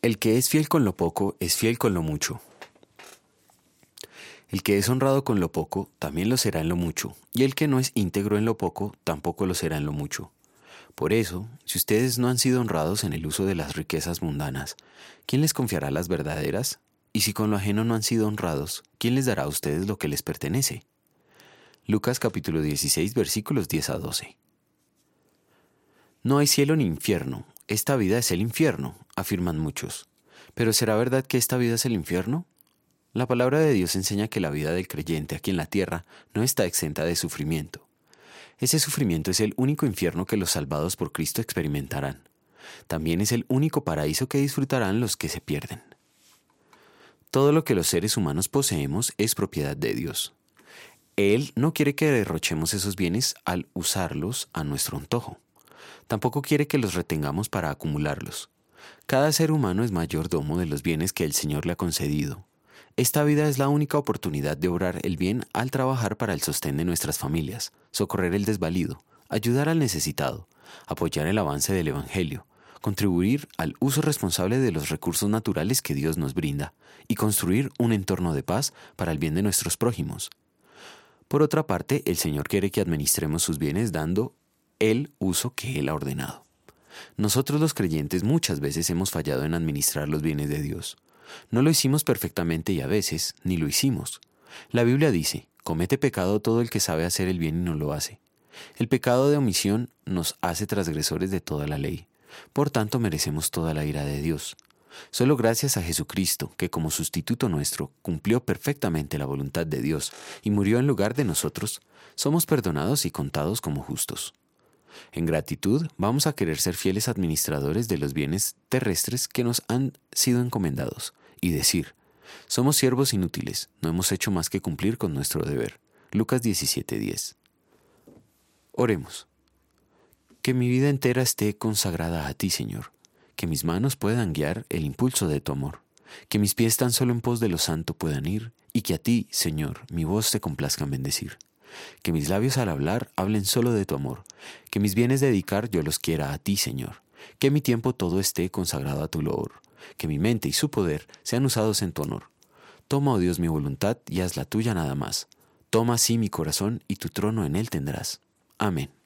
El que es fiel con lo poco es fiel con lo mucho. El que es honrado con lo poco también lo será en lo mucho, y el que no es íntegro en lo poco tampoco lo será en lo mucho. Por eso, si ustedes no han sido honrados en el uso de las riquezas mundanas, ¿quién les confiará las verdaderas? Y si con lo ajeno no han sido honrados, ¿quién les dará a ustedes lo que les pertenece? Lucas capítulo 16 versículos 10 a 12. No hay cielo ni infierno, esta vida es el infierno, afirman muchos. Pero ¿será verdad que esta vida es el infierno? La palabra de Dios enseña que la vida del creyente aquí en la tierra no está exenta de sufrimiento. Ese sufrimiento es el único infierno que los salvados por Cristo experimentarán. También es el único paraíso que disfrutarán los que se pierden. Todo lo que los seres humanos poseemos es propiedad de Dios. Él no quiere que derrochemos esos bienes al usarlos a nuestro antojo. Tampoco quiere que los retengamos para acumularlos. Cada ser humano es mayordomo de los bienes que el Señor le ha concedido. Esta vida es la única oportunidad de obrar el bien al trabajar para el sostén de nuestras familias, socorrer el desvalido, ayudar al necesitado, apoyar el avance del Evangelio, contribuir al uso responsable de los recursos naturales que Dios nos brinda y construir un entorno de paz para el bien de nuestros prójimos. Por otra parte, el Señor quiere que administremos sus bienes dando el uso que Él ha ordenado. Nosotros los creyentes muchas veces hemos fallado en administrar los bienes de Dios. No lo hicimos perfectamente y a veces ni lo hicimos. La Biblia dice, comete pecado todo el que sabe hacer el bien y no lo hace. El pecado de omisión nos hace transgresores de toda la ley. Por tanto merecemos toda la ira de Dios. Solo gracias a Jesucristo, que como sustituto nuestro cumplió perfectamente la voluntad de Dios y murió en lugar de nosotros, somos perdonados y contados como justos. En gratitud, vamos a querer ser fieles administradores de los bienes terrestres que nos han sido encomendados y decir, somos siervos inútiles, no hemos hecho más que cumplir con nuestro deber. Lucas 17:10. Oremos. Que mi vida entera esté consagrada a ti, Señor, que mis manos puedan guiar el impulso de tu amor, que mis pies tan solo en pos de lo santo puedan ir, y que a ti, Señor, mi voz te complazca en bendecir que mis labios al hablar hablen solo de tu amor, que mis bienes dedicar yo los quiera a ti, Señor, que mi tiempo todo esté consagrado a tu loor, que mi mente y su poder sean usados en tu honor. Toma, oh Dios, mi voluntad y haz la tuya nada más. Toma así mi corazón y tu trono en él tendrás. Amén.